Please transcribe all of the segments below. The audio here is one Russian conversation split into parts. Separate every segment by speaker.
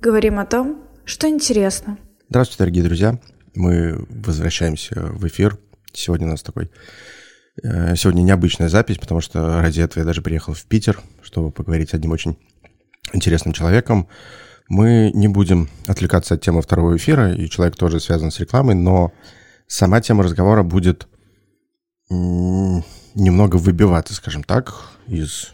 Speaker 1: Говорим о том, что интересно.
Speaker 2: Здравствуйте, дорогие друзья. Мы возвращаемся в эфир. Сегодня у нас такой... э, Сегодня необычная запись, потому что ради этого я даже приехал в Питер, чтобы поговорить с одним очень интересным человеком. Мы не будем отвлекаться от темы второго эфира, и человек тоже связан с рекламой, но сама тема разговора будет немного выбиваться, скажем так, из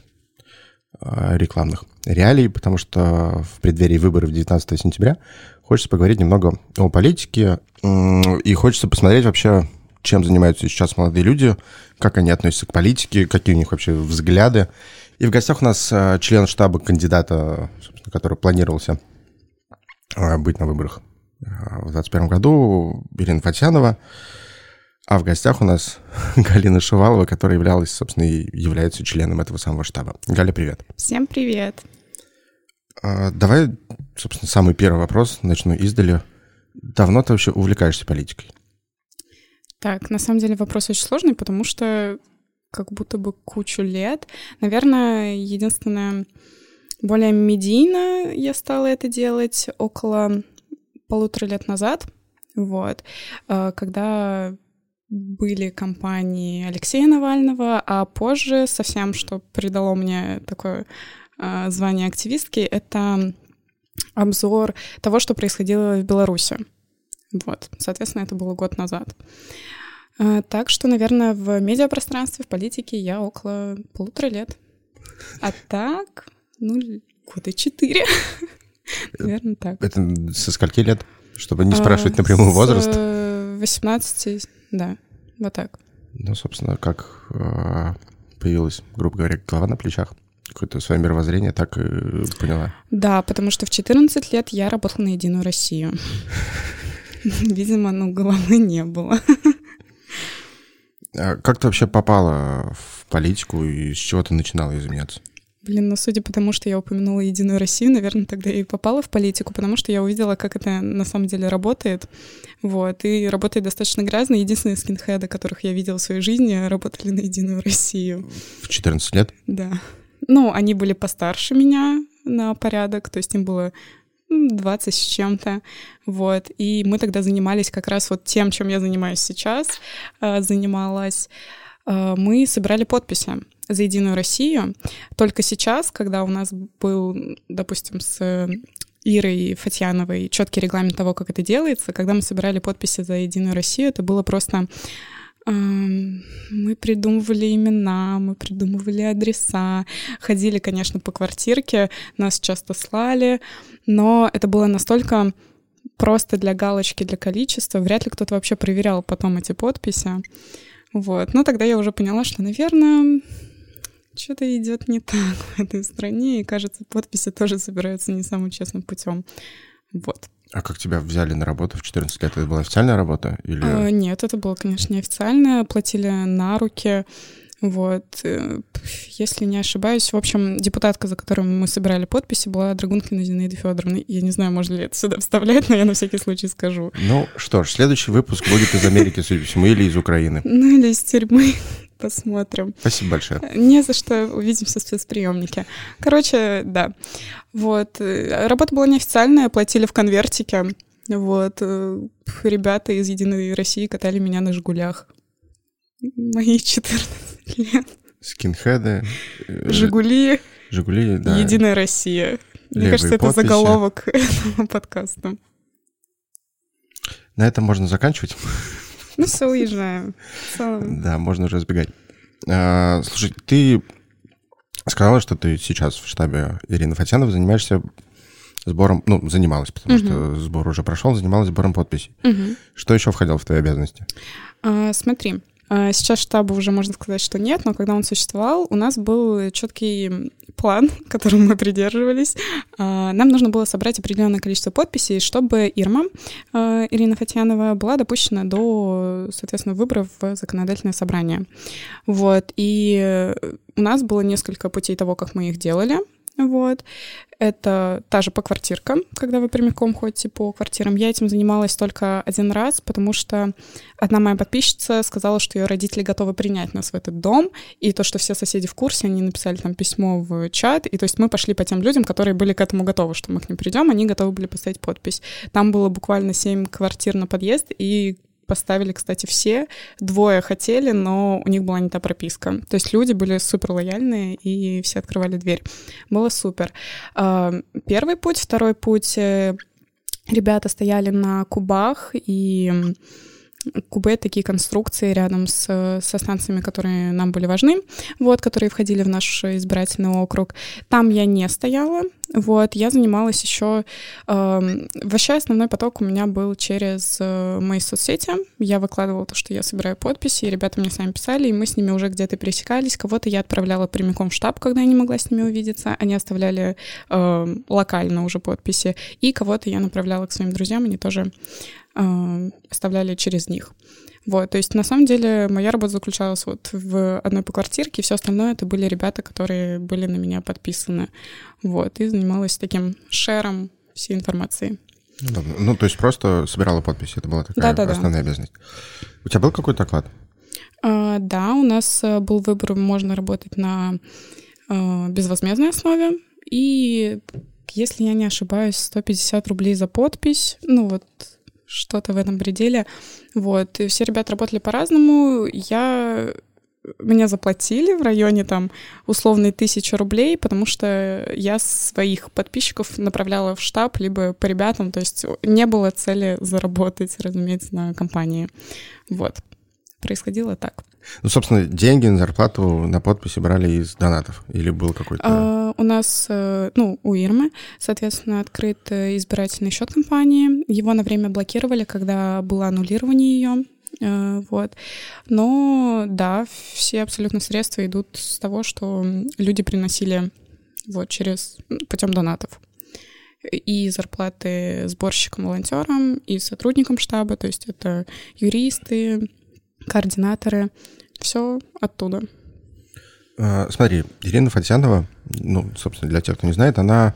Speaker 2: э, рекламных реалий, потому что в преддверии выборов 19 сентября хочется поговорить немного о политике, и хочется посмотреть вообще, чем занимаются сейчас молодые люди, как они относятся к политике, какие у них вообще взгляды. И в гостях у нас э, член штаба кандидата, собственно, который планировался э, быть на выборах э, в 2021 году, Ирина Фатьянова. А в гостях у нас Галина Шувалова, которая являлась, собственно, и является членом этого самого штаба. Галя, привет.
Speaker 3: Всем привет.
Speaker 2: А, Давай, собственно, самый первый вопрос начну издали. Давно ты вообще увлекаешься политикой?
Speaker 3: Так, на самом деле вопрос очень сложный, потому что как будто бы кучу лет. Наверное, единственное, более медийно я стала это делать около полутора лет назад. Вот. Э, Когда были кампании Алексея Навального, а позже совсем, что придало мне такое звание активистки, это обзор того, что происходило в Беларуси. Вот, соответственно, это было год назад. А, Так что, наверное, в медиапространстве, в политике я около полутора лет. А так, ну, года четыре. Наверное, так.
Speaker 2: Это со скольки лет? Чтобы не
Speaker 3: А,
Speaker 2: спрашивать напрямую возраст.
Speaker 3: С 18, да, вот так.
Speaker 2: Ну, собственно, как э, появилась, грубо говоря, голова на плечах, какое-то свое мировоззрение, так и поняла.
Speaker 3: Да, потому что в 14 лет я работала на Единую Россию. Видимо, ну, головы не было.
Speaker 2: А как ты вообще попала в политику и с чего ты начинала изменяться?
Speaker 3: Блин, ну судя по тому, что я упомянула Единую Россию, наверное, тогда и попала в политику, потому что я увидела, как это на самом деле работает. Вот, и работает достаточно грязно. Единственные скинхеды, которых я видела в своей жизни, работали на Единую Россию.
Speaker 2: В 14 лет?
Speaker 3: Да. Ну, они были постарше меня на порядок, то есть им было м, 20 с чем-то, вот, и мы тогда занимались как раз вот тем, чем я занимаюсь сейчас, э, занималась, Э, мы собирали подписи за Единую Россию. Только сейчас, когда у нас был, допустим, с Ирой Фатьяновой четкий регламент того, как это делается, когда мы собирали подписи за Единую Россию, это было просто Мы придумывали имена, мы придумывали адреса, ходили, конечно, по квартирке, нас часто слали, но это было настолько просто для галочки, для количества, вряд ли кто-то вообще проверял потом эти подписи. Вот. Но тогда я уже поняла, что, наверное, что-то идет не так в этой стране, и, кажется, подписи тоже собираются не самым честным путем. Вот.
Speaker 2: А как тебя взяли на работу в 14 лет? Это была официальная работа? Или...
Speaker 3: А, Нет, это было, конечно, неофициально. Платили на руки. Вот. э, Если не ошибаюсь, в общем, депутатка, за которой мы собирали подписи, была Драгункина Зинаида Федоровна. Я не знаю, можно ли это сюда вставлять, но я на всякий случай скажу.
Speaker 2: Ну что ж, следующий выпуск будет из Америки, судя по всему, или из Украины.
Speaker 3: Ну или из тюрьмы. Посмотрим.
Speaker 2: Спасибо большое.
Speaker 3: Не за что, увидимся в спецприемнике. Короче, да. Вот. э, Работа была неофициальная, платили в конвертике. Вот. э, Ребята из Единой России катали меня на «Жигулях». Мои 14 лет.
Speaker 2: Скинхеды. э,
Speaker 3: «Жигули»,
Speaker 2: Жигули, да.
Speaker 3: «Единая Россия». Мне кажется, это
Speaker 2: подписи.
Speaker 3: заголовок этого подкаста.
Speaker 2: На этом можно заканчивать.
Speaker 3: Ну все, уезжаем.
Speaker 2: Да, можно уже сбегать. А, Слушай, ты сказала, что ты сейчас в штабе Ирины Фатьяновой занимаешься сбором, ну, занималась, потому что сбор уже прошел, занималась сбором подписей.
Speaker 3: Мгм.
Speaker 2: Что еще входило в твои обязанности?
Speaker 3: А, Смотри, сейчас штаба уже можно сказать, что нет, но когда он существовал, у нас был четкий план, которым мы придерживались. А, Нам нужно было собрать определенное количество подписей, чтобы Ирма, а, Ирина Фатьянова, была допущена до, соответственно, выборов в законодательное собрание. Вот. И у нас было несколько путей того, как мы их делали. Вот. Это та же по квартиркам, когда вы прямиком ходите по квартирам. Я этим занималась только один раз, потому что одна моя подписчица сказала, что ее родители готовы принять нас в этот дом, и то, что все соседи в курсе, они написали там письмо в чат, и то есть мы пошли по тем людям, которые были к этому готовы, что мы к ним придем, они готовы были поставить подпись. Там было буквально семь квартир на подъезд, и поставили, кстати, все. Двое хотели, но у них была не та прописка. То есть люди были супер лояльные, и все открывали дверь. Было супер. А, первый путь, второй путь. Э, ребята стояли на кубах, и кубы — такие конструкции рядом с, со станциями, которые нам были важны, вот, которые входили в наш избирательный округ. Там я не стояла, вот, я занималась еще... Э, вообще основной поток у меня был через э, мои соцсети. Я выкладывала то, что я собираю подписи, и ребята мне сами писали, и мы с ними уже где-то пересекались. Кого-то я отправляла прямиком в штаб, когда я не могла с ними увидеться. Они оставляли э, локально уже подписи. И кого-то я направляла к своим друзьям, они тоже оставляли через них. Вот, то есть на самом деле моя работа заключалась вот в одной по квартирке, все остальное это были ребята, которые были на меня подписаны. Вот, и занималась таким шером всей информации.
Speaker 2: Ну, ну, то есть просто собирала подписи, это была такая да, да, основная да. обязанность. У тебя был какой-то оклад?
Speaker 3: А, да, у нас э, был выбор, можно работать на а, безвозмездной основе, и, если я не ошибаюсь, 150 рублей за подпись, ну вот что-то в этом пределе. Вот. И все ребята работали по-разному. Я мне заплатили в районе там условной тысячи рублей, потому что я своих подписчиков направляла в штаб, либо по ребятам, то есть не было цели заработать, разумеется, на компании. Вот. Происходило так.
Speaker 2: Ну, собственно, деньги на зарплату на подписи брали из донатов? Или был какой-то...
Speaker 3: А, у нас, э, ну, у Ирмы, соответственно, открыт э, избирательный счет компании. Его на время блокировали, когда было аннулирование ее. Э, вот. Но да, все абсолютно средства идут с того, что люди приносили вот через путем донатов и зарплаты сборщикам, волонтерам, и сотрудникам штаба, то есть это юристы, координаторы, все оттуда.
Speaker 2: А, смотри, Ирина Фатьянова, ну, собственно, для тех, кто не знает, она,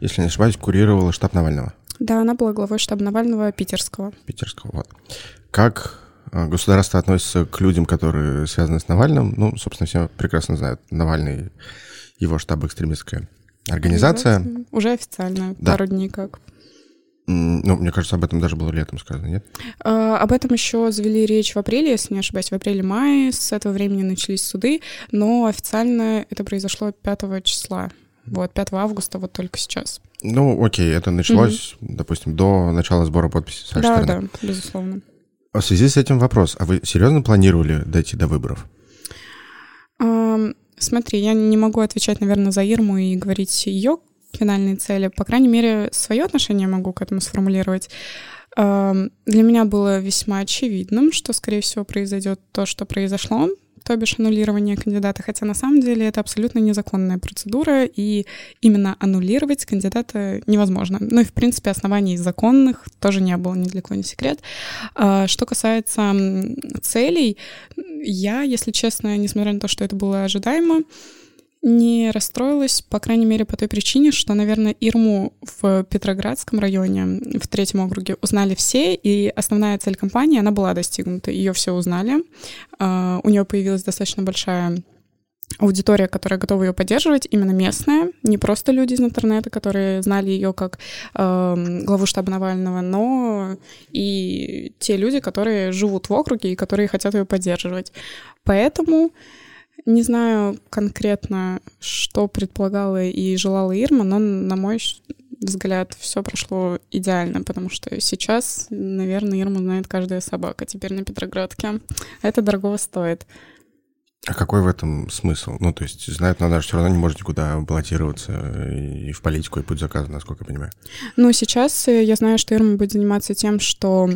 Speaker 2: если не ошибаюсь, курировала штаб Навального.
Speaker 3: Да, она была главой штаба Навального питерского.
Speaker 2: Питерского, вот. Как а, государство относится к людям, которые связаны с Навальным? Ну, собственно, все прекрасно знают. Навальный, его штаб экстремистская организация.
Speaker 3: Уже официально, да. пару дней как.
Speaker 2: Ну, мне кажется, об этом даже было летом сказано, нет?
Speaker 3: А, об этом еще завели речь в апреле, если не ошибаюсь, в апреле-мае. С этого времени начались суды, но официально это произошло 5 числа. Вот, 5 августа, вот только сейчас.
Speaker 2: Ну, окей, это началось, угу. допустим, до начала сбора подписей
Speaker 3: да, стороны. Да, безусловно.
Speaker 2: А в связи с этим вопрос. А вы серьезно планировали дойти до выборов?
Speaker 3: Смотри, я не могу отвечать, наверное, за Ирму и говорить ее финальные цели. По крайней мере, свое отношение могу к этому сформулировать. Для меня было весьма очевидным, что, скорее всего, произойдет то, что произошло, то бишь аннулирование кандидата, хотя на самом деле это абсолютно незаконная процедура, и именно аннулировать кандидата невозможно. Ну и, в принципе, оснований законных тоже не было, ни для кого не секрет. А, что касается целей, я, если честно, несмотря на то, что это было ожидаемо, не расстроилась, по крайней мере, по той причине, что, наверное, Ирму в Петроградском районе, в третьем округе, узнали все, и основная цель компании, она была достигнута. Ее все узнали. А, у нее появилась достаточно большая аудитория, которая готова ее поддерживать, именно местная, не просто люди из интернета, которые знали ее как э, главу штаба Навального, но и те люди, которые живут в округе и которые хотят ее поддерживать. Поэтому не знаю конкретно, что предполагала и желала Ирма, но, на мой взгляд, все прошло идеально, потому что сейчас, наверное, Ирма знает каждая собака теперь на Петроградке. Это дорого стоит.
Speaker 2: А какой в этом смысл? Ну, то есть знает, же все равно не может никуда баллотироваться и в политику, и путь заказа, насколько я понимаю.
Speaker 3: Ну, сейчас я знаю, что Ирма будет заниматься тем, что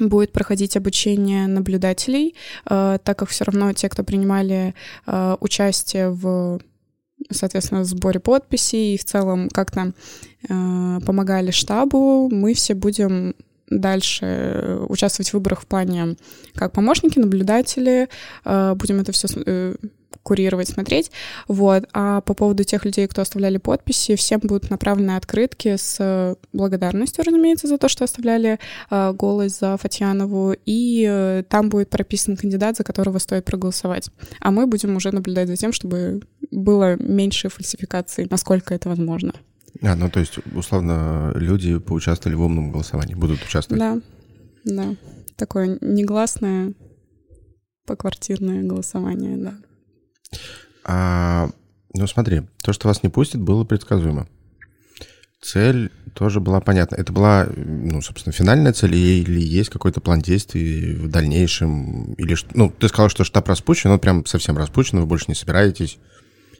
Speaker 3: будет проходить обучение наблюдателей, э, так как все равно те, кто принимали э, участие в соответственно, сборе подписей и в целом как-то э, помогали штабу, мы все будем дальше участвовать в выборах в плане как помощники, наблюдатели, будем это все курировать, смотреть. Вот. А по поводу тех людей, кто оставляли подписи, всем будут направлены открытки с благодарностью, разумеется, за то, что оставляли э, голос за Фатьянову, и э, там будет прописан кандидат, за которого стоит проголосовать. А мы будем уже наблюдать за тем, чтобы было меньше фальсификаций, насколько это возможно.
Speaker 2: А, ну то есть, условно, люди поучаствовали в умном голосовании, будут участвовать?
Speaker 3: Да, да. Такое негласное поквартирное голосование, да.
Speaker 2: А, ну смотри, то, что вас не пустят, было предсказуемо. Цель тоже была понятна. Это была, ну, собственно, финальная цель или есть какой-то план действий в дальнейшем? Или, ну, ты сказал, что штаб распущен, он прям совсем распущен, вы больше не собираетесь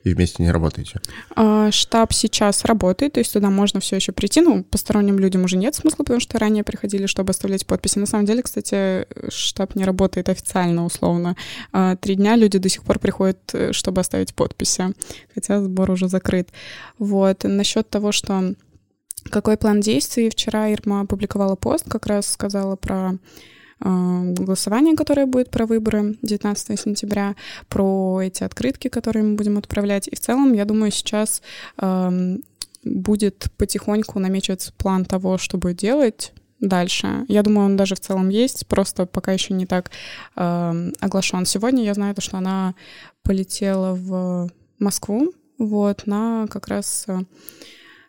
Speaker 2: и вместе не работаете?
Speaker 3: А, штаб сейчас работает, то есть туда можно все еще прийти. Ну, посторонним людям уже нет смысла, потому что ранее приходили, чтобы оставлять подписи. На самом деле, кстати, штаб не работает официально, условно. А, три дня люди до сих пор приходят, э, чтобы оставить подписи, хотя сбор уже закрыт. Вот. Насчет того, что какой план действий? Вчера Ирма опубликовала пост, как раз сказала про голосование, которое будет про выборы 19 сентября, про эти открытки, которые мы будем отправлять. И в целом, я думаю, сейчас эм, будет потихоньку намечиваться план того, что будет делать дальше. Я думаю, он даже в целом есть, просто пока еще не так э, оглашен. Сегодня я знаю, что она полетела в Москву, вот, на как раз э,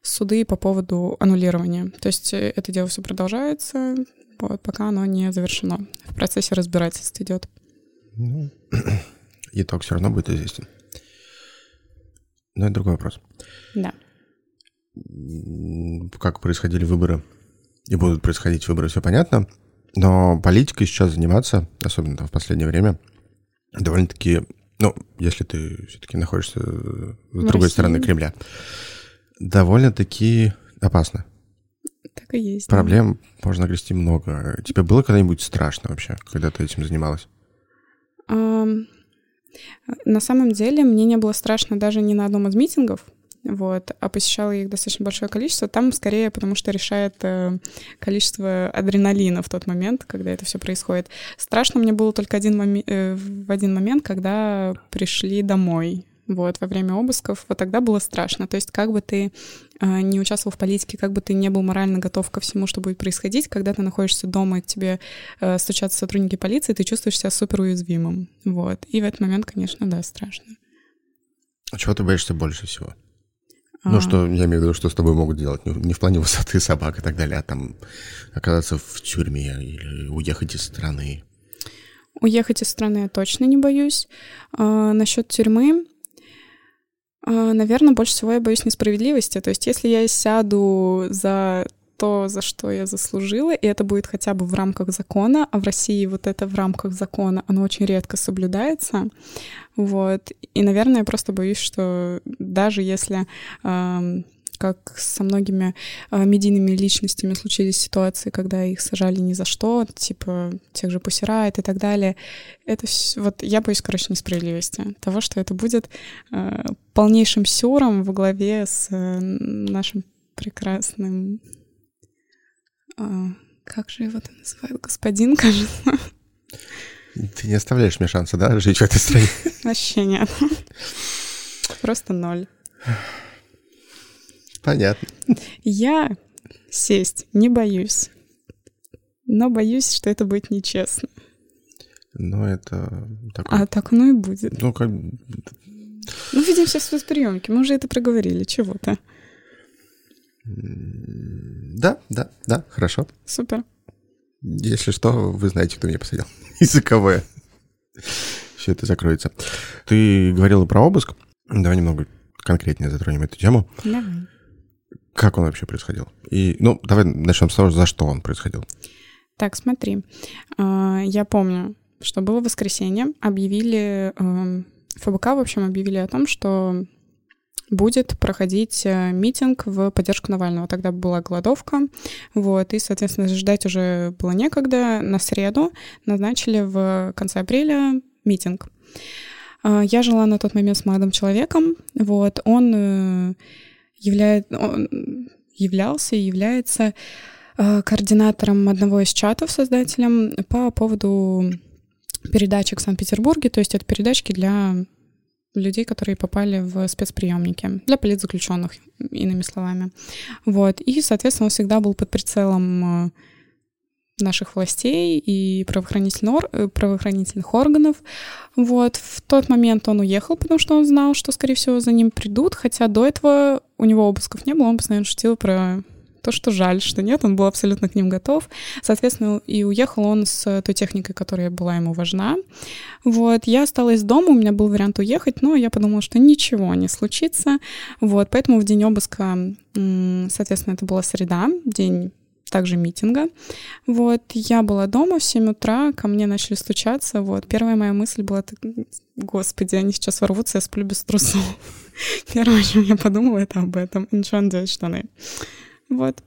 Speaker 3: суды по поводу аннулирования. То есть э, это дело все продолжается, пока оно не завершено. В процессе разбирательств идет.
Speaker 2: Ну, итог все равно будет известен. Но это другой вопрос.
Speaker 3: Да.
Speaker 2: Как происходили выборы и будут происходить выборы, все понятно. Но политикой сейчас заниматься, особенно там в последнее время, довольно-таки, ну, если ты все-таки находишься с в другой России. стороны Кремля, довольно-таки опасно.
Speaker 3: Так и есть.
Speaker 2: Проблем да. можно грести много. Тебе было когда-нибудь страшно вообще, когда ты этим занималась?
Speaker 3: Um, на самом деле мне не было страшно даже ни на одном из митингов, вот, а посещала их достаточно большое количество. Там скорее потому, что решает э, количество адреналина в тот момент, когда это все происходит. Страшно мне было только один моми- э, в один момент, когда пришли домой вот, во время обысков, вот тогда было страшно. То есть как бы ты э, не участвовал в политике, как бы ты не был морально готов ко всему, что будет происходить, когда ты находишься дома, и к тебе э, стучатся сотрудники полиции, ты чувствуешь себя супер уязвимым. Вот. И в этот момент, конечно, да, страшно.
Speaker 2: А чего ты боишься больше всего? Ну, а... что, я имею в виду, что с тобой могут делать, не в плане высоты собак и так далее, а там оказаться в тюрьме или уехать из страны.
Speaker 3: Уехать из страны я точно не боюсь. А, насчет тюрьмы, а, Наверное, больше всего я боюсь несправедливости. То есть, если я сяду за то, за что я заслужила, и это будет хотя бы в рамках закона, а в России вот это в рамках закона, оно очень редко соблюдается, вот. И, наверное, я просто боюсь, что даже если э, как со многими э, медийными личностями случились ситуации, когда их сажали ни за что, типа тех же Пусирает и так далее. Это все, вот я боюсь, короче, несправедливости. Того, что это будет э, полнейшим сюром во главе с э, нашим прекрасным... Э, как же его там называют? Господин, кажется.
Speaker 2: Ты не оставляешь мне шанса, да, жить в этой стране?
Speaker 3: Вообще нет. Просто ноль.
Speaker 2: Понятно.
Speaker 3: Я сесть не боюсь, но боюсь, что это будет нечестно.
Speaker 2: Но это такое...
Speaker 3: А так оно и будет.
Speaker 2: Ну, как...
Speaker 3: Ну, видим все в спецприемке. Мы уже это проговорили. Чего-то.
Speaker 2: Да, да, да, хорошо.
Speaker 3: Супер.
Speaker 2: Если что, вы знаете, кто меня посадил. КВ. Все это закроется. Ты говорила про обыск. Давай немного конкретнее затронем эту тему.
Speaker 3: Давай.
Speaker 2: Как он вообще происходил? И, ну, давай начнем с того, за что он происходил.
Speaker 3: Так, смотри. А, я помню, что было воскресенье, объявили, эм, ФБК, в общем, объявили о том, что будет проходить э, митинг в поддержку Навального. Тогда была голодовка, вот, и, соответственно, ждать уже было некогда. На среду назначили в конце апреля митинг. А, я жила на тот момент с молодым человеком, вот, он э, являет, он являлся и является э, координатором одного из чатов, создателем, по поводу передачек в Санкт-Петербурге, то есть это передачки для людей, которые попали в спецприемники для политзаключенных, иными словами. Вот. И, соответственно, он всегда был под прицелом э, наших властей и правоохранительных, э, правоохранительных органов. Вот. В тот момент он уехал, потому что он знал, что, скорее всего, за ним придут, хотя до этого у него обысков не было, он постоянно шутил про то, что жаль, что нет, он был абсолютно к ним готов. Соответственно, и уехал он с той техникой, которая была ему важна. Вот, я осталась дома, у меня был вариант уехать, но я подумала, что ничего не случится. Вот, поэтому в день обыска, соответственно, это была среда, день также митинга. Вот, я была дома в 7 утра, ко мне начали стучаться, вот. Первая моя мысль была, господи, они сейчас ворвутся, я сплю без трусов. Первое, чем я подумала, это об этом. Ничего, надеть штаны. Вот.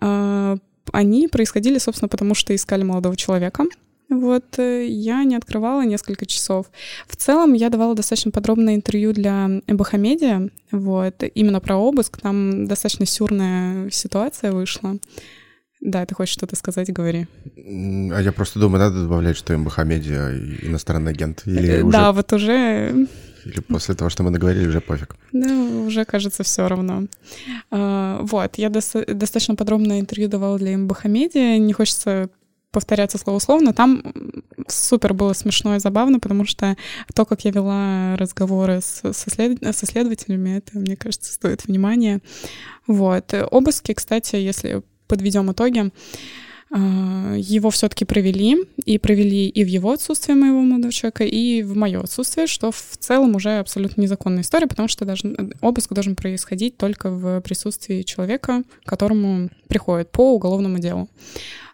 Speaker 3: А, они происходили, собственно, потому что искали молодого человека. Вот э, я не открывала несколько часов. В целом я давала достаточно подробное интервью для Эбохамедиа, вот, именно про обыск. Там достаточно сюрная ситуация вышла. Да, ты хочешь что-то сказать, говори.
Speaker 2: А я просто думаю, надо добавлять, что МБХ-медиа иностранный агент? Или
Speaker 3: э,
Speaker 2: уже...
Speaker 3: Да, вот уже
Speaker 2: или после того, что мы наговорили, уже пофиг?
Speaker 3: Да, уже кажется все равно. А, вот, я достаточно подробное интервью давала для МБХ-медиа. Не хочется повторяться слово словно. Там супер было смешно и забавно, потому что то, как я вела разговоры с, со, след... со следователями, это, мне кажется, стоит внимания. Вот. Обыски, кстати, если подведем итоги, а, его все-таки провели, и провели и в его отсутствие моего молодого человека, и в мое отсутствие, что в целом уже абсолютно незаконная история, потому что даже обыск должен происходить только в присутствии человека, которому приходит по уголовному делу.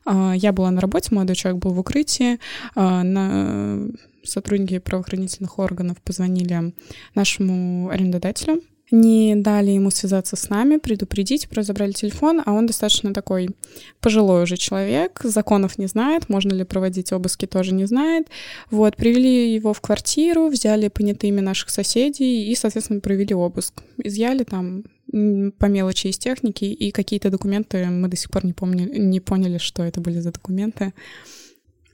Speaker 3: А, я была на работе, молодой человек был в укрытии, а, на сотрудники правоохранительных органов позвонили нашему арендодателю, не дали ему связаться с нами, предупредить, просто забрали телефон, а он достаточно такой пожилой уже человек, законов не знает, можно ли проводить обыски тоже не знает. Вот, привели его в квартиру, взяли понятыми наших соседей и, соответственно, провели обыск. Изъяли там по мелочи из техники, и какие-то документы мы до сих пор не, помнили, не поняли, что это были за документы.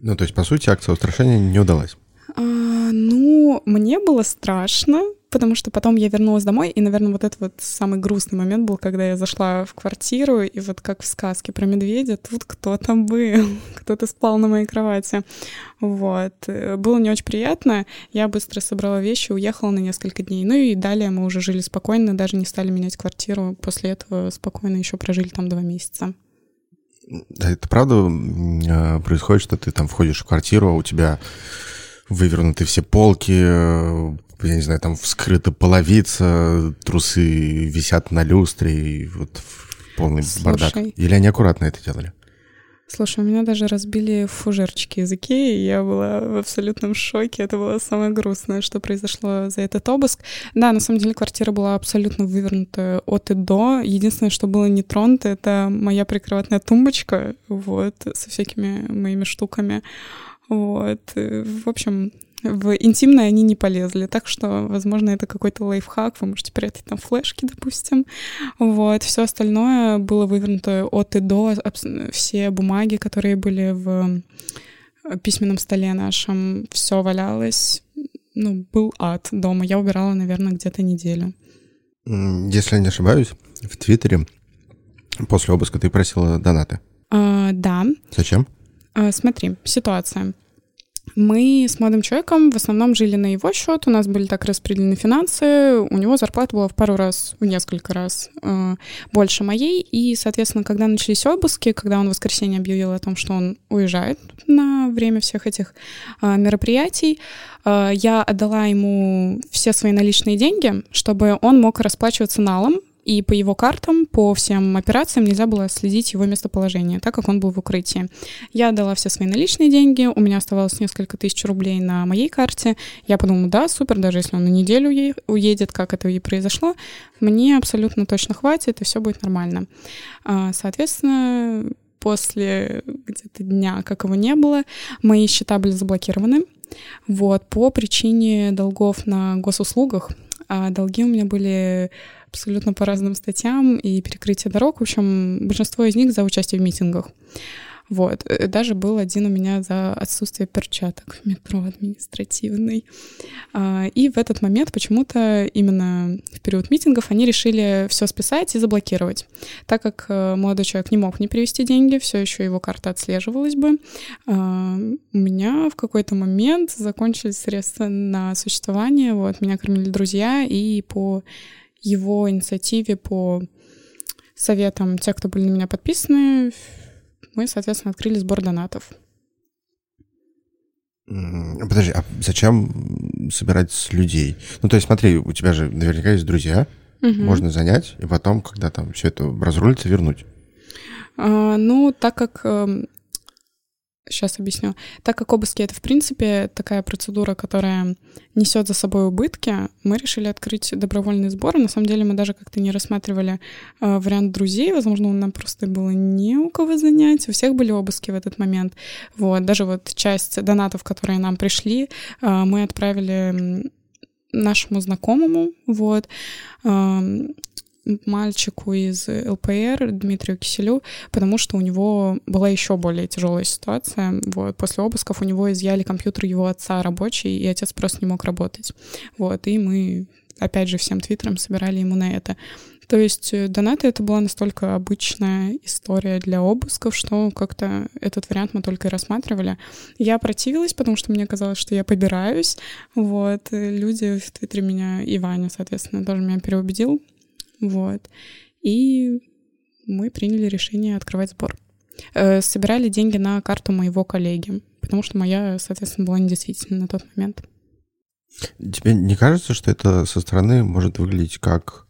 Speaker 2: Ну, то есть, по сути, акция устрашения не удалась?
Speaker 3: А, ну, мне было страшно, потому что потом я вернулась домой, и, наверное, вот это вот самый грустный момент был, когда я зашла в квартиру, и вот как в сказке про медведя, тут кто-то был, кто-то спал на моей кровати. Вот. Было не очень приятно. Я быстро собрала вещи, уехала на несколько дней. Ну и далее мы уже жили спокойно, даже не стали менять квартиру. После этого спокойно еще прожили там два месяца.
Speaker 2: Это правда а, происходит, что ты там входишь в квартиру, а у тебя вывернуты все полки, э, я не знаю, там вскрыта половица, трусы висят на люстре, и вот полный Слушай, бардак. Или они аккуратно это делали?
Speaker 3: Слушай, у меня даже разбили фужерчики языки, и я была в абсолютном шоке. Это было самое грустное, что произошло за этот обыск. Да, на самом деле квартира была абсолютно вывернута от и до. Единственное, что было не тронуто, это моя прикроватная тумбочка, вот, со всякими моими штуками. Вот. В общем, в интимное они не полезли, так что, возможно, это какой-то лайфхак, вы можете прятать там флешки, допустим. Вот. Все остальное было вывернуто от и до, все бумаги, которые были в письменном столе нашем, все валялось. Ну, был ад дома. Я убирала, наверное, где-то неделю.
Speaker 2: Если я не ошибаюсь, в Твиттере после обыска ты просила донаты.
Speaker 3: А, да.
Speaker 2: Зачем?
Speaker 3: А, смотри, ситуация. Мы с молодым человеком в основном жили на его счет, у нас были так распределены финансы, у него зарплата была в пару раз, в несколько раз э, больше моей, и, соответственно, когда начались обыски, когда он в воскресенье объявил о том, что он уезжает на время всех этих э, мероприятий, э, я отдала ему все свои наличные деньги, чтобы он мог расплачиваться налом и по его картам, по всем операциям нельзя было следить его местоположение, так как он был в укрытии. Я дала все свои наличные деньги, у меня оставалось несколько тысяч рублей на моей карте. Я подумала, да, супер, даже если он на неделю уедет, как это и произошло, мне абсолютно точно хватит, и все будет нормально. А, соответственно, после где-то дня, как его не было, мои счета были заблокированы. Вот, по причине долгов на госуслугах. А долги у меня были абсолютно по разным статьям и перекрытие дорог. В общем, большинство из них за участие в митингах. Вот. Э, даже был один у меня за отсутствие перчаток в метро административный. А, и в этот момент почему-то именно в период митингов они решили все списать и заблокировать. Так как э, молодой человек не мог не перевести деньги, все еще его карта отслеживалась бы. А, у меня в какой-то момент закончились средства на существование. Вот, меня кормили друзья, и по его инициативе, по советам тех, кто были на меня подписаны, мы, соответственно, открыли сбор донатов.
Speaker 2: Подожди, а зачем собирать с людей? Ну, то есть, смотри, у тебя же наверняка есть друзья, угу. можно занять, и потом, когда там все это разрулится, вернуть.
Speaker 3: А, ну, так как эм, Сейчас объясню. Так как обыски это, в принципе, такая процедура, которая несет за собой убытки, мы решили открыть добровольный сбор. На самом деле мы даже как-то не рассматривали э, вариант друзей. Возможно, нам просто было не у кого занять. У всех были обыски в этот момент. Вот. Даже вот часть донатов, которые нам пришли, э, мы отправили нашему знакомому, вот, мальчику из ЛПР Дмитрию Киселю, потому что у него была еще более тяжелая ситуация. Вот. После обысков у него изъяли компьютер его отца рабочий, и отец просто не мог работать. Вот. И мы, опять же, всем твиттером собирали ему на это. То есть э, донаты — это была настолько обычная история для обысков, что как-то этот вариант мы только и рассматривали. Я противилась, потому что мне казалось, что я побираюсь. Вот. Люди в Твиттере меня, и Ваня, соответственно, тоже меня переубедил. Вот. И мы приняли решение открывать сбор. Э, собирали деньги на карту моего коллеги, потому что моя, соответственно, была недействительна на тот момент.
Speaker 2: Тебе не кажется, что это со стороны может выглядеть как,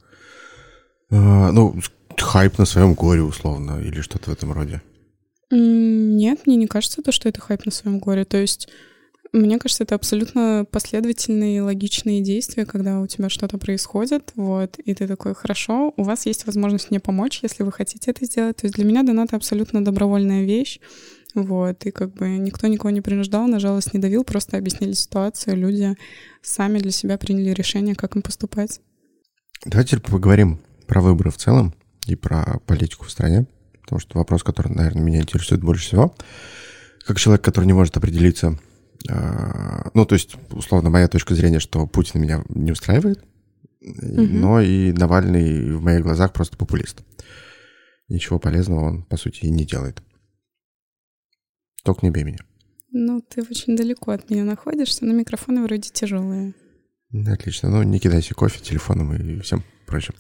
Speaker 2: э, ну, хайп на своем горе, условно, или что-то в этом роде?
Speaker 3: Нет, мне не кажется то, что это хайп на своем горе. То есть мне кажется, это абсолютно последовательные логичные действия, когда у тебя что-то происходит, вот, и ты такой, хорошо, у вас есть возможность мне помочь, если вы хотите это сделать. То есть для меня донат — абсолютно добровольная вещь, вот, и как бы никто никого не принуждал, на жалость не давил, просто объяснили ситуацию, люди сами для себя приняли решение, как им поступать.
Speaker 2: Давайте поговорим про выборы в целом и про политику в стране, потому что вопрос, который, наверное, меня интересует больше всего. Как человек, который не может определиться, ну, то есть, условно, моя точка зрения, что Путин меня не устраивает, угу. но и Навальный в моих глазах просто популист. Ничего полезного он, по сути, и не делает. Только не бей меня.
Speaker 3: Ну, ты очень далеко от меня находишься, но микрофоны вроде тяжелые.
Speaker 2: Отлично. Ну, не кидайся кофе, телефоном и всем прочим.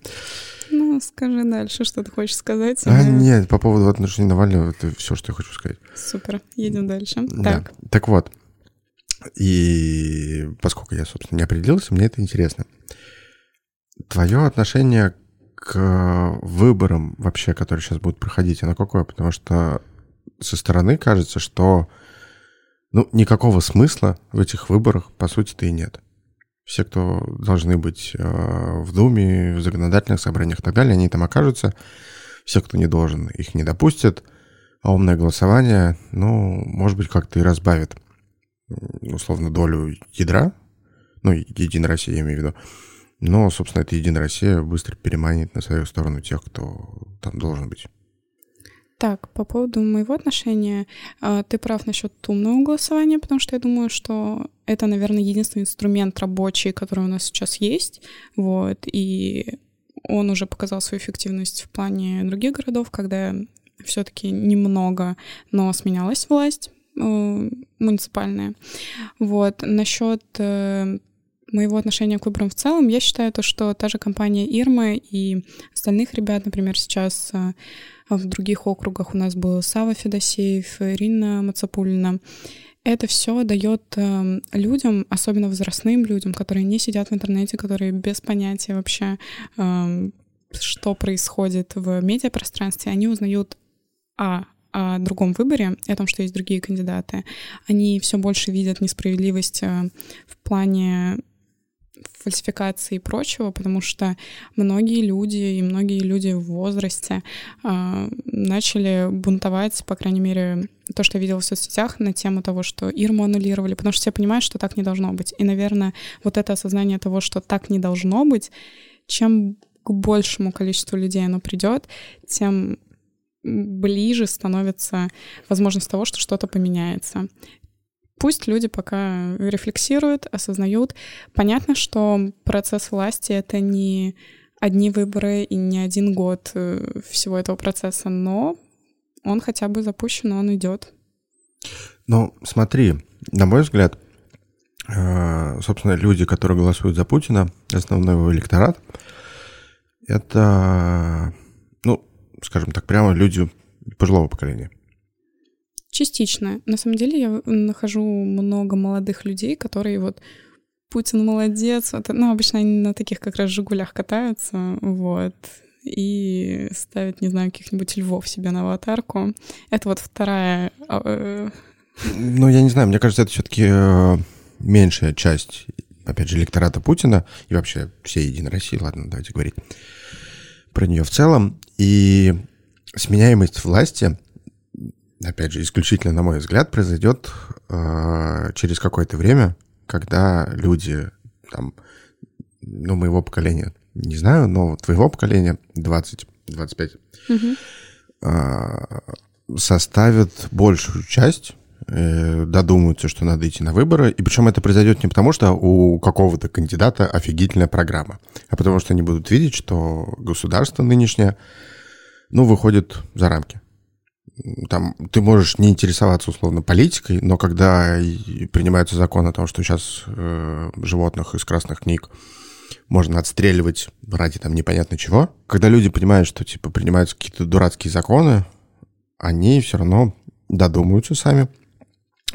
Speaker 3: Ну, скажи дальше, что ты хочешь сказать.
Speaker 2: А, или... нет, по поводу отношений Навального, это все, что я хочу сказать.
Speaker 3: Супер, едем дальше.
Speaker 2: Да. Так. Так вот, и поскольку я, собственно, не определился, мне это интересно. Твое отношение к выборам вообще, которые сейчас будут проходить, оно какое? Потому что со стороны кажется, что ну, никакого смысла в этих выборах, по сути-то, и нет. Все, кто должны быть э, в Думе, в законодательных собраниях и так далее, они там окажутся. Все, кто не должен, их не допустят. А умное голосование, ну, может быть, как-то и разбавит условно, долю ядра, ну, Единая Россия, я имею в виду, но, собственно, эта Единая Россия быстро переманит на свою сторону тех, кто там должен быть.
Speaker 3: Так, по поводу моего отношения, а, ты прав насчет умного голосования, потому что я думаю, что это, наверное, единственный инструмент рабочий, который у нас сейчас есть, вот, и он уже показал свою эффективность в плане других городов, когда все-таки немного, но сменялась власть, муниципальные. Вот. Насчет э, моего отношения к выборам в целом, я считаю то, что та же компания Ирма и остальных ребят, например, сейчас э, в других округах у нас был Сава Федосеев, Ирина Мацапулина, это все дает э, людям, особенно возрастным людям, которые не сидят в интернете, которые без понятия вообще, э, что происходит в медиапространстве, они узнают а о другом выборе, о том, что есть другие кандидаты, они все больше видят несправедливость э, в плане фальсификации и прочего, потому что многие люди и многие люди в возрасте э, начали бунтовать, по крайней мере, то, что я видела в соцсетях на тему того, что Ирму аннулировали, потому что все понимают, что так не должно быть. И, наверное, вот это осознание того, что так не должно быть, чем к большему количеству людей оно придет, тем ближе становится возможность того, что что-то поменяется. Пусть люди пока рефлексируют, осознают. Понятно, что процесс власти — это не одни выборы и не один год э, всего этого процесса, но он хотя бы запущен, он идет.
Speaker 2: Ну, смотри, на мой взгляд, э, собственно, люди, которые голосуют за Путина, основной его электорат, это, скажем так, прямо люди пожилого поколения.
Speaker 3: Частично. На самом деле я нахожу много молодых людей, которые вот Путин молодец. Вот, ну, обычно они на таких как раз «Жигулях» катаются, вот, и ставят, не знаю, каких-нибудь львов себе на аватарку. Это вот вторая... А, э,
Speaker 2: ну, я не знаю, мне кажется, это все-таки э, меньшая часть, опять же, электората Путина и вообще всей Единой России, ладно, давайте говорить про нее в целом. И сменяемость власти опять же, исключительно, на мой взгляд, произойдет э, через какое-то время, когда люди, там, ну, моего поколения, не знаю, но твоего поколения, 20-25, угу. э, составят большую часть додумаются, что надо идти на выборы. И причем это произойдет не потому, что у какого-то кандидата офигительная программа, а потому что они будут видеть, что государство нынешнее, ну, выходит за рамки там ты можешь не интересоваться условно политикой, но когда принимается закон о том, что сейчас э, животных из красных книг можно отстреливать ради там непонятно чего, когда люди понимают, что типа принимаются какие-то дурацкие законы, они все равно додумаются сами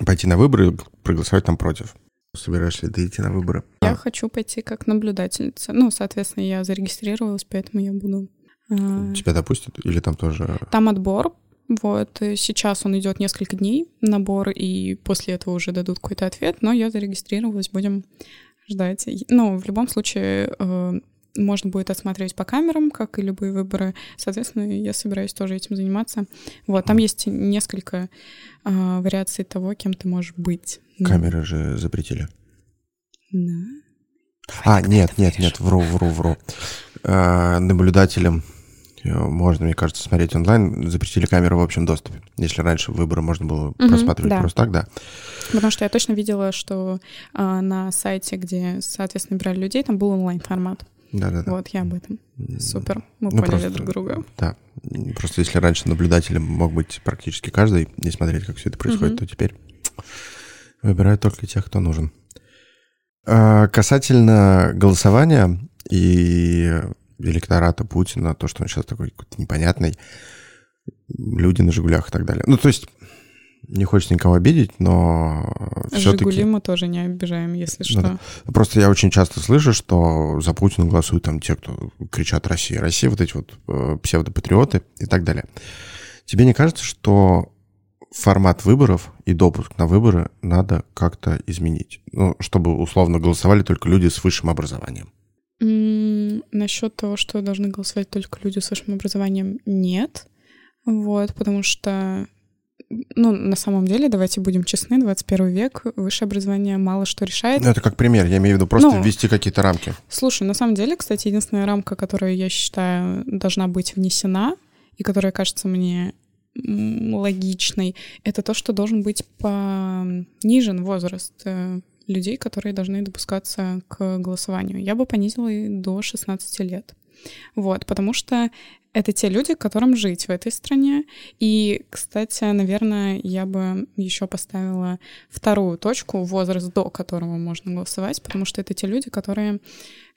Speaker 2: пойти на выборы и проголосовать там против. Собираешься ли ты идти на выборы?
Speaker 3: Я а. хочу пойти как наблюдательница. Ну, соответственно, я зарегистрировалась, поэтому я буду...
Speaker 2: Э, Тебя допустят или там тоже...
Speaker 3: Там отбор вот, сейчас он идет несколько дней, набор, и после этого уже дадут какой-то ответ, но я зарегистрировалась, будем ждать. Ну, в любом случае, э, можно будет осматривать по камерам, как и любые выборы. Соответственно, я собираюсь тоже этим заниматься. Вот, там есть несколько э, вариаций того, кем ты можешь быть.
Speaker 2: Камеры же запретили.
Speaker 3: Да.
Speaker 2: А, нет, нет, нет, вру, вру, вру. Э, наблюдателям можно, мне кажется, смотреть онлайн. Запретили камеры в общем доступе. Если раньше выборы можно было угу, просматривать да. просто так, да.
Speaker 3: Потому что я точно видела, что а, на сайте, где, соответственно, брали людей, там был онлайн-формат.
Speaker 2: Да-да-да.
Speaker 3: Вот, я об этом. Супер. Мы ну, поняли просто, друг друга.
Speaker 2: Да. Просто если раньше наблюдателем мог быть практически каждый и смотреть, как все это происходит, угу. то теперь выбирают только тех, кто нужен. А, касательно голосования и электората Путина, то, что он сейчас такой какой-то непонятный, люди на «Жигулях» и так далее. Ну, то есть, не хочется никого обидеть, но все-таки...
Speaker 3: «Жигули» мы тоже не обижаем, если что. Да.
Speaker 2: Просто я очень часто слышу, что за Путина голосуют там те, кто кричат «Россия, Россия», вот эти вот э, псевдопатриоты и так далее. Тебе не кажется, что формат выборов и допуск на выборы надо как-то изменить? Ну, чтобы условно голосовали только люди с высшим образованием.
Speaker 3: Насчет того, что должны голосовать только люди с высшим образованием, нет. Вот, потому что, ну, на самом деле, давайте будем честны, 21 век, высшее образование мало что решает.
Speaker 2: Ну, это как пример, я имею в виду просто ну, ввести какие-то рамки.
Speaker 3: Слушай, на самом деле, кстати, единственная рамка, которая, я считаю, должна быть внесена, и которая кажется мне логичной, это то, что должен быть понижен возраст э, людей, которые должны допускаться к голосованию. Я бы понизила и до 16 лет. Вот, потому что это те люди, которым жить в этой стране. И, кстати, наверное, я бы еще поставила вторую точку, возраст, до которого можно голосовать, потому что это те люди, которые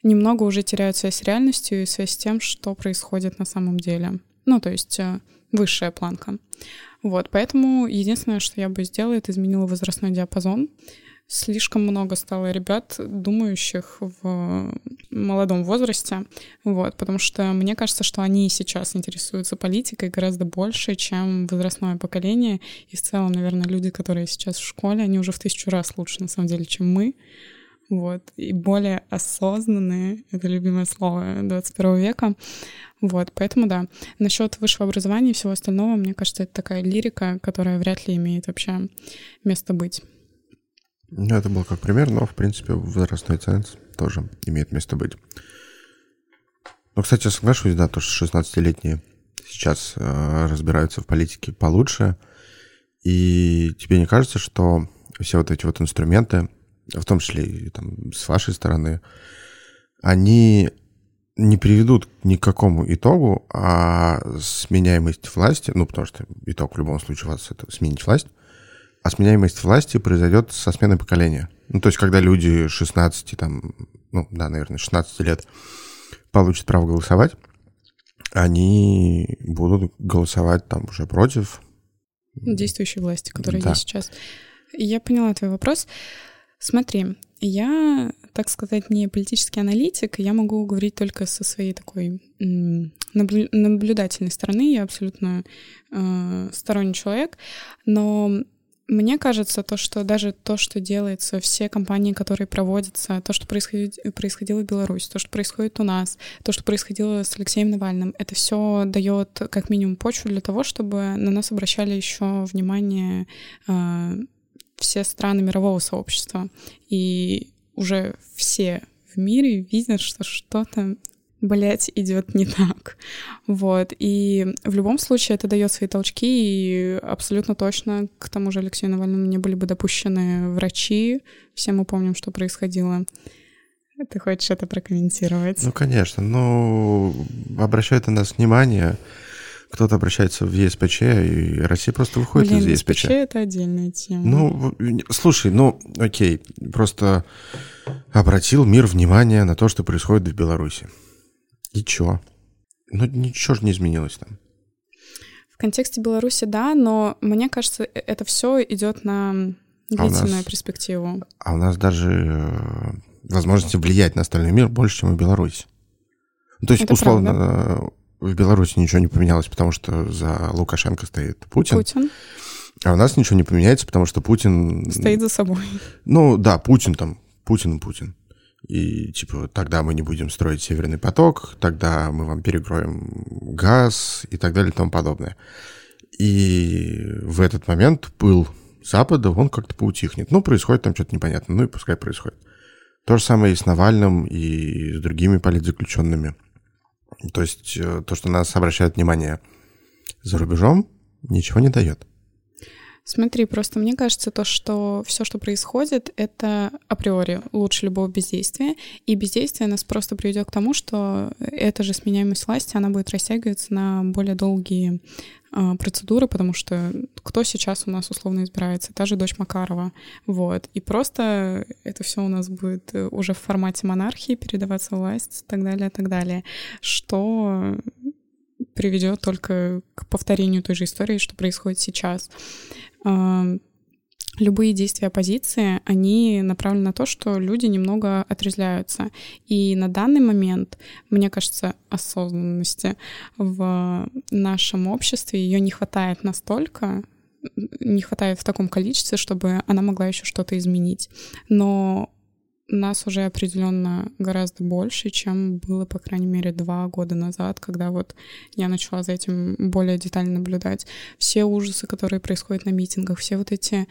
Speaker 3: немного уже теряют связь с реальностью и связь с тем, что происходит на самом деле. Ну, то есть э, высшая планка. Вот, поэтому единственное, что я бы сделала, это изменила возрастной диапазон слишком много стало ребят, думающих в молодом возрасте, вот, потому что мне кажется, что они сейчас интересуются политикой гораздо больше, чем возрастное поколение, и в целом, наверное, люди, которые сейчас в школе, они уже в тысячу раз лучше, на самом деле, чем мы, вот, и более осознанные, это любимое слово 21 века, вот, поэтому да. Насчет высшего образования и всего остального, мне кажется, это такая лирика, которая вряд ли имеет вообще место быть.
Speaker 2: Ну, это был как пример, но, в принципе, возрастной ценз тоже имеет место быть. Ну, кстати, соглашусь, да, то, что 16-летние сейчас э, разбираются в политике получше. И тебе не кажется, что все вот эти вот инструменты, в том числе и там, с вашей стороны, они не приведут ни к какому итогу, а сменяемость власти, ну, потому что итог в любом случае у вас это сменить власть, а сменяемость власти произойдет со сменой поколения. Ну, то есть, когда люди 16, там, ну, да, наверное, 16 лет получат право голосовать, они будут голосовать там уже против
Speaker 3: действующей власти, которая да. есть сейчас. Я поняла твой вопрос. Смотри, я, так сказать, не политический аналитик, я могу говорить только со своей такой наблюдательной стороны. Я абсолютно э, сторонний человек, но мне кажется, то, что даже то, что делается, все компании, которые проводятся, то, что происходит, происходило в Беларуси, то, что происходит у нас, то, что происходило с Алексеем Навальным, это все дает как минимум почву для того, чтобы на нас обращали еще внимание э, все страны мирового сообщества. И уже все в мире видят, что что-то блять, идет не так. Вот. И в любом случае это дает свои толчки, и абсолютно точно к тому же Алексею Навальному не были бы допущены врачи. Все мы помним, что происходило. Ты хочешь это прокомментировать?
Speaker 2: Ну, конечно. Ну, обращает на нас внимание. Кто-то обращается в ЕСПЧ, и Россия просто выходит
Speaker 3: Блин,
Speaker 2: из ЕСПЧ.
Speaker 3: ЕСПЧ — это отдельная тема.
Speaker 2: Ну, слушай, ну, окей, просто обратил мир внимание на то, что происходит в Беларуси. И чё? Ну, ничего же не изменилось там.
Speaker 3: В контексте Беларуси, да, но мне кажется, э, это все идет на длительную а нас, перспективу.
Speaker 2: А у нас даже э, возможности влиять на остальной мир больше, чем в Беларуси. Ну, то есть, это условно, правда. Э, в Беларуси ничего не поменялось, потому что за Лукашенко стоит Путин.
Speaker 3: Путин.
Speaker 2: А у нас ничего не поменяется, потому что Путин...
Speaker 3: Стоит за собой.
Speaker 2: Ну, да, Путин там, Путин и Путин. И типа тогда мы не будем строить Северный поток, тогда мы вам перекроем газ и так далее и тому подобное. И в этот момент пыл Запада, он как-то поутихнет. Ну, происходит там что-то непонятно, ну и пускай происходит. То же самое и с Навальным, и с другими политзаключенными. То есть э, то, что нас обращает внимание за рубежом, ничего не дает.
Speaker 3: Смотри, просто мне кажется то, что все, что происходит, это априори лучше любого бездействия, и бездействие нас просто приведет к тому, что эта же сменяемость власти, она будет растягиваться на более долгие э, процедуры, потому что кто сейчас у нас условно избирается? Та же дочь Макарова. Вот. И просто это все у нас будет уже в формате монархии передаваться власть и так далее, и так далее. Что приведет только к повторению той же истории, что происходит сейчас любые действия оппозиции, они направлены на то, что люди немного отрезляются. И на данный момент, мне кажется, осознанности в нашем обществе ее не хватает настолько, не хватает в таком количестве, чтобы она могла еще что-то изменить. Но нас уже определенно гораздо больше, чем было, по крайней мере, два года назад, когда вот я начала за этим более детально наблюдать. Все ужасы, которые происходят на митингах, все вот эти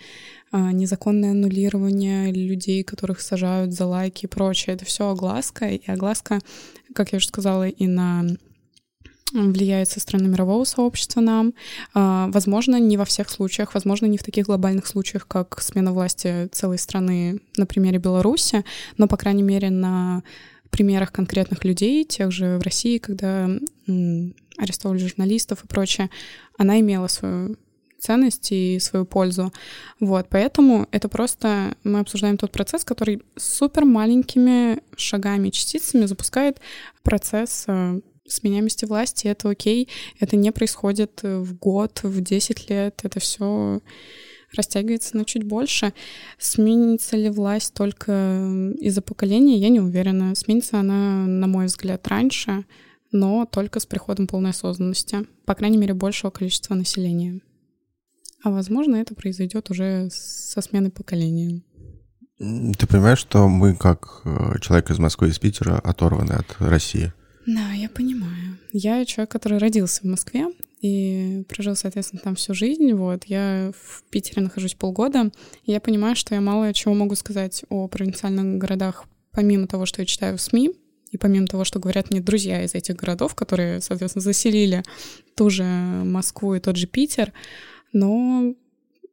Speaker 3: а, незаконные аннулирования людей, которых сажают за лайки и прочее, это все огласка, и огласка, как я уже сказала, и на влияет со стороны мирового сообщества нам. А, возможно, не во всех случаях, возможно, не в таких глобальных случаях, как смена власти целой страны на примере Беларуси, но, по крайней мере, на примерах конкретных людей, тех же в России, когда арестовали журналистов и прочее, она имела свою ценность и свою пользу. Вот, поэтому это просто мы обсуждаем тот процесс, который супер маленькими шагами, частицами запускает процесс э, сменяемости власти, это окей, это не происходит э, в год, в 10 лет, это все растягивается на чуть больше. Сменится ли власть только из-за поколения, я не уверена. Сменится она, на мой взгляд, раньше, но только с приходом полной осознанности, по крайней мере, большего количества населения. А возможно, это произойдет уже со сменой поколения.
Speaker 2: Ты понимаешь, что мы, как э, человек из Москвы из Питера, оторваны от России?
Speaker 3: Да, я понимаю. Я человек, который родился в Москве и прожил, соответственно, там всю жизнь. Вот я в Питере нахожусь полгода, и я понимаю, что я мало чего могу сказать о провинциальных городах, помимо того, что я читаю в СМИ И помимо того, что говорят мне друзья из этих городов, которые, соответственно, заселили ту же Москву и тот же Питер, но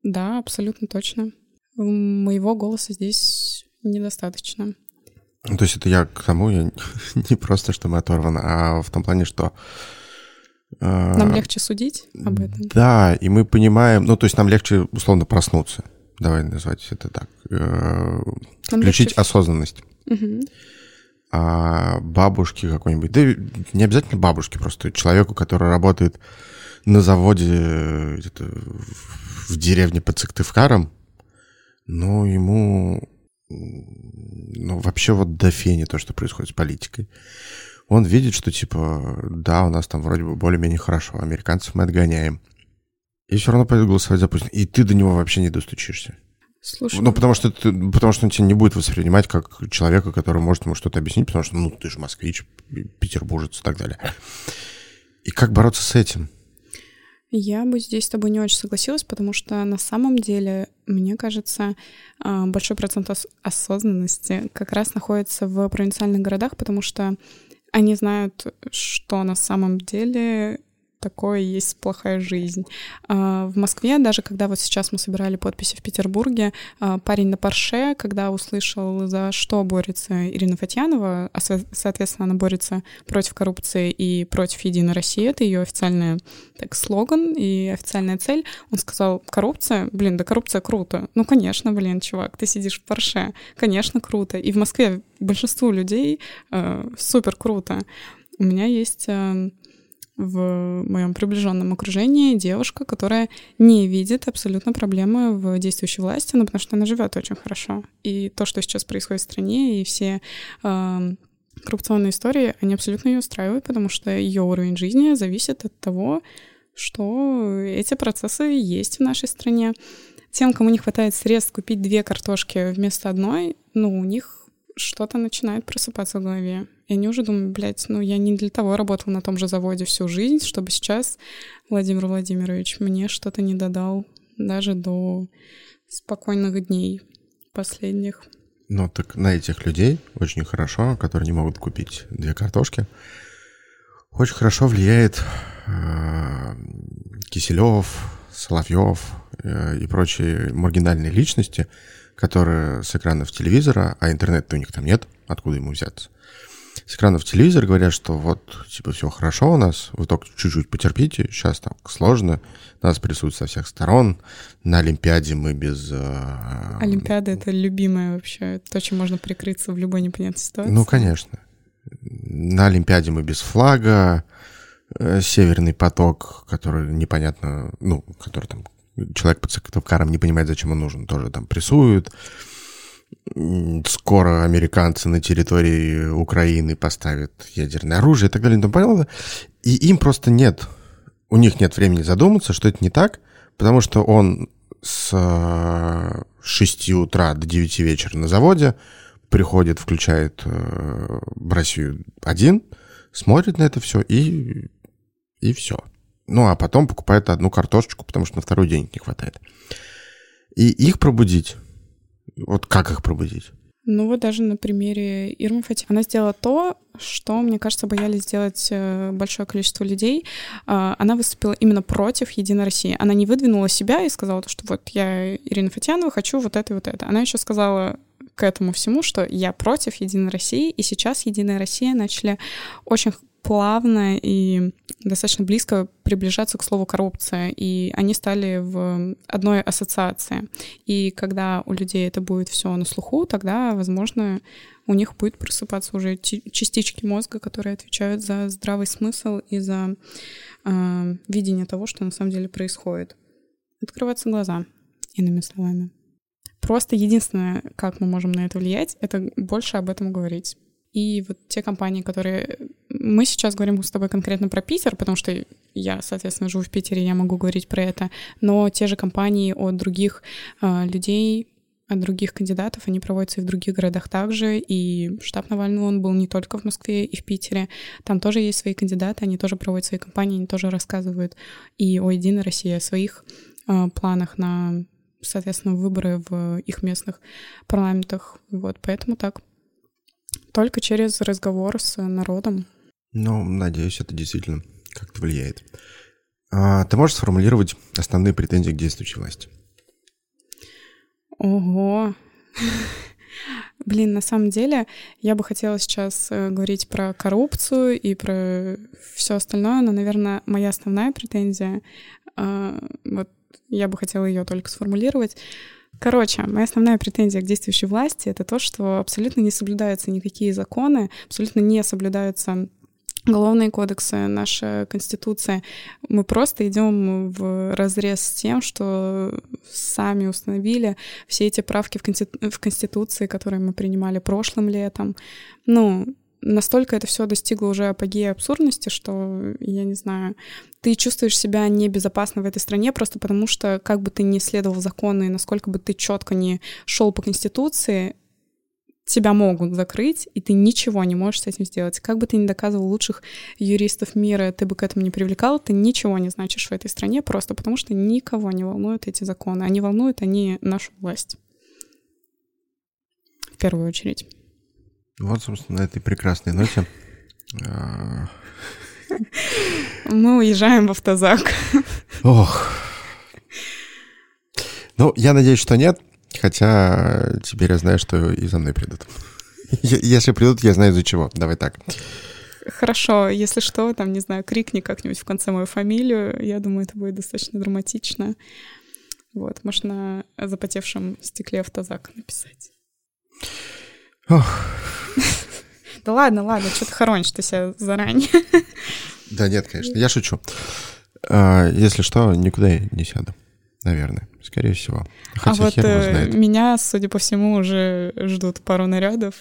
Speaker 3: да, абсолютно точно. Моего голоса здесь недостаточно.
Speaker 2: Ну, то есть это я к тому, я не просто, что мы оторваны, а в том плане, что...
Speaker 3: Э, нам легче судить об этом.
Speaker 2: Да, и мы понимаем, ну, то есть нам легче, условно, проснуться. Давай назвать это так. Э, включить легче... осознанность.
Speaker 3: Угу.
Speaker 2: А бабушки какой-нибудь, да не обязательно бабушки, просто человеку, который работает на заводе где-то в деревне под Сыктывкаром, ну, ему ну, вообще вот до фени то, что происходит с политикой. Он видит, что, типа, да, у нас там вроде бы более-менее хорошо, американцев мы отгоняем. И все равно пойдет голосовать за Путина. И ты до него вообще не достучишься.
Speaker 3: Слушай.
Speaker 2: Ну, потому что, ты, потому что он тебя не будет воспринимать как человека, который может ему что-то объяснить, потому что, ну, ты же москвич, петербуржец и так далее. И как бороться с этим?
Speaker 3: Я бы здесь с тобой не очень согласилась, потому что на самом деле, мне кажется, а, большой процент ос- осознанности как раз находится в провинциальных городах, потому что они знают, что на самом деле такое есть плохая жизнь. А, в Москве, даже когда вот сейчас мы собирали подписи в Петербурге, а, парень на Порше, когда услышал, за что борется Ирина Фатьянова, а соответственно она борется против коррупции и против Единой России, это ее официальный так, слоган и официальная цель, он сказал, коррупция? Блин, да коррупция круто. Ну, конечно, блин, чувак, ты сидишь в Порше. Конечно, круто. И в Москве большинству людей э, супер круто. У меня есть э, в моем приближенном окружении девушка, которая не видит абсолютно проблемы в действующей власти, ну, потому что она живет очень хорошо. И то, что сейчас происходит в стране, и все э, коррупционные истории, они абсолютно ее устраивают, потому что ее уровень жизни зависит от того, что эти процессы есть в нашей стране. Тем, кому не хватает средств купить две картошки вместо одной, ну, у них что-то начинает просыпаться в голове. И они уже думают, блядь, ну я не для того работал на том же заводе всю жизнь, чтобы сейчас Владимир Владимирович мне что-то не додал даже до спокойных дней последних.
Speaker 2: Ну, так на этих людей очень хорошо, которые не могут купить две картошки, очень хорошо влияет э, Киселев, Соловьев э, и прочие маргинальные личности, которые с экранов телевизора, а интернета у них там нет, откуда ему взяться, с экранов телевизора говорят, что вот, типа, все хорошо у нас, вы только чуть-чуть потерпите, сейчас там сложно, нас прессуют со всех сторон, на Олимпиаде мы без... Э,
Speaker 3: Олимпиада — это любимое вообще, то, чем можно прикрыться в любой непонятной ситуации.
Speaker 2: Ну, конечно. На Олимпиаде мы без флага, э, Северный поток, который непонятно, ну, который там человек под Сыктывкаром не понимает, зачем он нужен, тоже там прессуют. Скоро американцы на территории Украины поставят ядерное оружие и так далее. Ну, понятно? И им просто нет, у них нет времени задуматься, что это не так, потому что он с 6 э, утра до 9 вечера на заводе приходит, включает э, Россию один, смотрит на это все и, и все. Ну, а потом покупает одну картошечку, потому что на второй день не хватает. И их пробудить, вот как их пробудить?
Speaker 3: Ну вот даже на примере Ирмы Фати. Она сделала то, что, мне кажется, боялись сделать э, большое количество людей. А, она выступила именно против Единой России. Она не выдвинула себя и сказала, что вот я Ирина Фатьянова, хочу вот это и вот это. Она еще сказала к этому всему, что я против Единой России, и сейчас Единая Россия начали очень плавно и достаточно близко приближаться к слову коррупция, и они стали в одной ассоциации. И когда у людей это будет все на слуху, тогда, возможно, у них будет просыпаться уже частички мозга, которые отвечают за здравый смысл и за э, видение того, что на самом деле происходит. Открываться глаза, иными словами. Просто единственное, как мы можем на это влиять, это больше об этом говорить. И вот те компании, которые... Мы сейчас говорим с тобой конкретно про Питер, потому что я, соответственно, живу в Питере, я могу говорить про это, но те же компании от других э, людей, от других кандидатов, они проводятся и в других городах также, и штаб Навального, он был не только в Москве и в Питере, там тоже есть свои кандидаты, они тоже проводят свои компании, они тоже рассказывают и о Единой России, о своих э, планах на, соответственно, выборы в их местных парламентах, вот, поэтому так. Только через разговор с народом.
Speaker 2: Ну, надеюсь, это действительно как-то влияет. А, ты можешь сформулировать основные претензии к действующей власти?
Speaker 3: Ого. Блин, на самом деле, я бы хотела сейчас э, говорить про коррупцию и про все остальное, но, наверное, моя основная претензия, э, вот я бы хотела ее только сформулировать. Короче, моя основная претензия к действующей власти это то, что абсолютно не соблюдаются никакие законы, абсолютно не соблюдаются уголовные кодексы, наша конституция, мы просто идем в разрез с тем, что сами установили все эти правки в, конститу- в конституции, которые мы принимали прошлым летом. Ну, настолько это все достигло уже апогея абсурдности, что, я не знаю, ты чувствуешь себя небезопасно в этой стране просто потому, что как бы ты ни следовал закону и насколько бы ты четко не шел по Конституции, тебя могут закрыть, и ты ничего не можешь с этим сделать. Как бы ты ни доказывал лучших юристов мира, ты бы к этому не привлекал, ты ничего не значишь в этой стране, просто потому что никого не волнуют эти законы. Они волнуют они нашу власть. В первую очередь.
Speaker 2: Вот, собственно, на этой прекрасной ноте а,
Speaker 3: мы уезжаем в автозак.
Speaker 2: Ох. Ну, я надеюсь, что нет. Хотя теперь я знаю, что и за мной придут. Если придут, я знаю из-за чего. Давай так.
Speaker 3: Хорошо, если что, там, не знаю, крикни как-нибудь в конце мою фамилию. Я думаю, это будет достаточно драматично. Вот, можно на запотевшем стекле автозак написать.
Speaker 2: Ох.
Speaker 3: Да ладно, ладно, что ты хоронишь ты себя заранее.
Speaker 2: Да нет, конечно, я шучу. А, если что, никуда я не сяду. Наверное, скорее всего.
Speaker 3: Хотя а вот э, меня, судя по всему, уже ждут пару нарядов.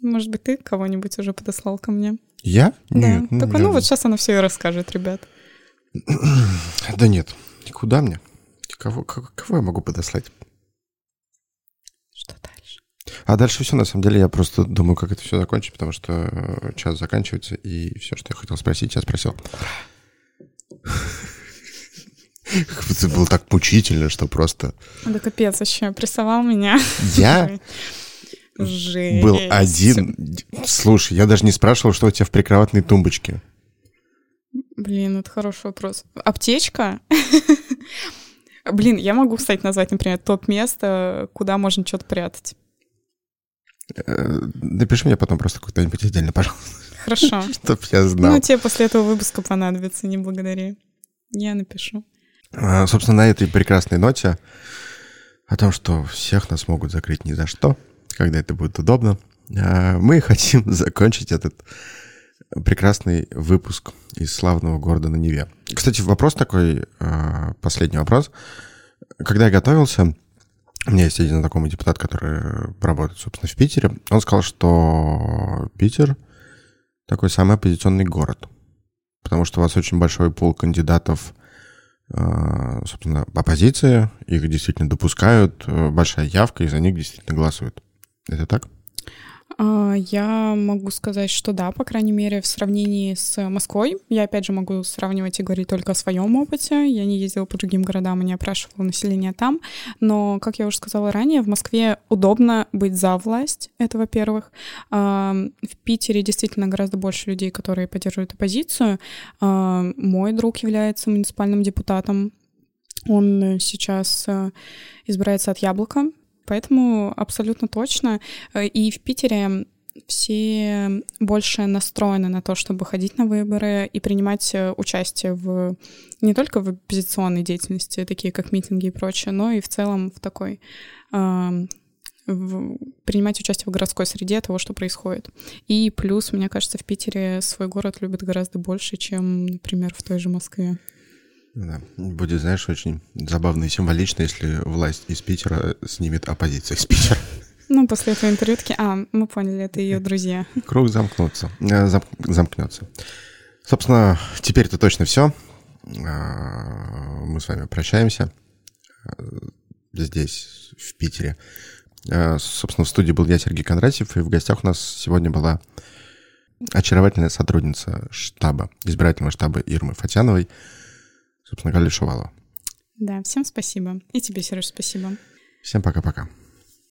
Speaker 3: Может быть, ты кого-нибудь уже подослал ко мне?
Speaker 2: Я?
Speaker 3: Да. Нет, Только, ну, ну вот сейчас она все и расскажет, ребят.
Speaker 2: Да нет, куда мне? Кого, кого я могу подослать?
Speaker 3: Что дальше?
Speaker 2: А дальше все, на самом деле, я просто думаю, как это все закончить, потому что э, час заканчивается, и все, что я хотел спросить, я спросил. Это было так мучительно, что просто...
Speaker 3: Да капец вообще, прессовал меня.
Speaker 2: Я? Жесть. Был один... Слушай, я даже не спрашивал, что у тебя в прикроватной тумбочке.
Speaker 3: Блин, это хороший вопрос. Аптечка? Блин, я могу, кстати, назвать, например, топ-место, куда можно что-то прятать.
Speaker 2: Э, напиши мне потом просто куда-нибудь отдельно, пожалуйста.
Speaker 3: Хорошо.
Speaker 2: Чтоб я знал.
Speaker 3: Ну, тебе после этого выпуска понадобится, не благодари. Я напишу.
Speaker 2: А, собственно, на этой прекрасной ноте о том, что всех нас могут закрыть ни за что, когда это будет удобно, а, мы хотим закончить этот прекрасный выпуск из славного города на Неве. Кстати, вопрос такой, а, последний вопрос. Когда я готовился, у меня есть один знакомый депутат, который работает, собственно, в Питере. Он сказал, что Питер такой самый оппозиционный город, потому что у вас очень большой пул кандидатов собственно, оппозиция, их действительно допускают, э, большая явка, и за них действительно голосуют. Это так?
Speaker 3: А, я могу сказать, что да, по крайней мере, в сравнении с Москвой. Я, опять же, могу сравнивать и говорить только о своем опыте. Я не ездила по другим городам и не опрашивала население там. Но, как я уже сказала ранее, в Москве удобно быть за власть, это во-первых. А, в Питере действительно гораздо больше людей, которые поддерживают оппозицию. А, мой друг является муниципальным депутатом. Он сейчас э, избирается от Яблока, Поэтому абсолютно точно. Э, и в Питере все больше настроены на то, чтобы ходить на выборы и принимать э, участие в не только в оппозиционной деятельности, такие как митинги и прочее, но и в целом в такой в, принимать участие в городской среде того, что происходит. И плюс, мне кажется, в Питере свой город любят гораздо больше, чем, например, в той же Москве.
Speaker 2: Да. Будет, знаешь, очень забавно и символично, если власть из Питера снимет оппозицию из Питера.
Speaker 3: Ну, после этого интервью таки, а, мы поняли, это ее друзья.
Speaker 2: Круг замкнется, э, зам, замкнется. Собственно, теперь это точно все. А, мы с вами прощаемся э, здесь, в Питере. Э, собственно, в студии был я, Сергей Кондратьев, и в гостях у нас сегодня была очаровательная сотрудница штаба, избирательного штаба Ирмы Фатяновой, собственно, Галя Шувалова.
Speaker 3: Да, всем спасибо. И тебе, Сереж, спасибо.
Speaker 2: Всем пока-пока.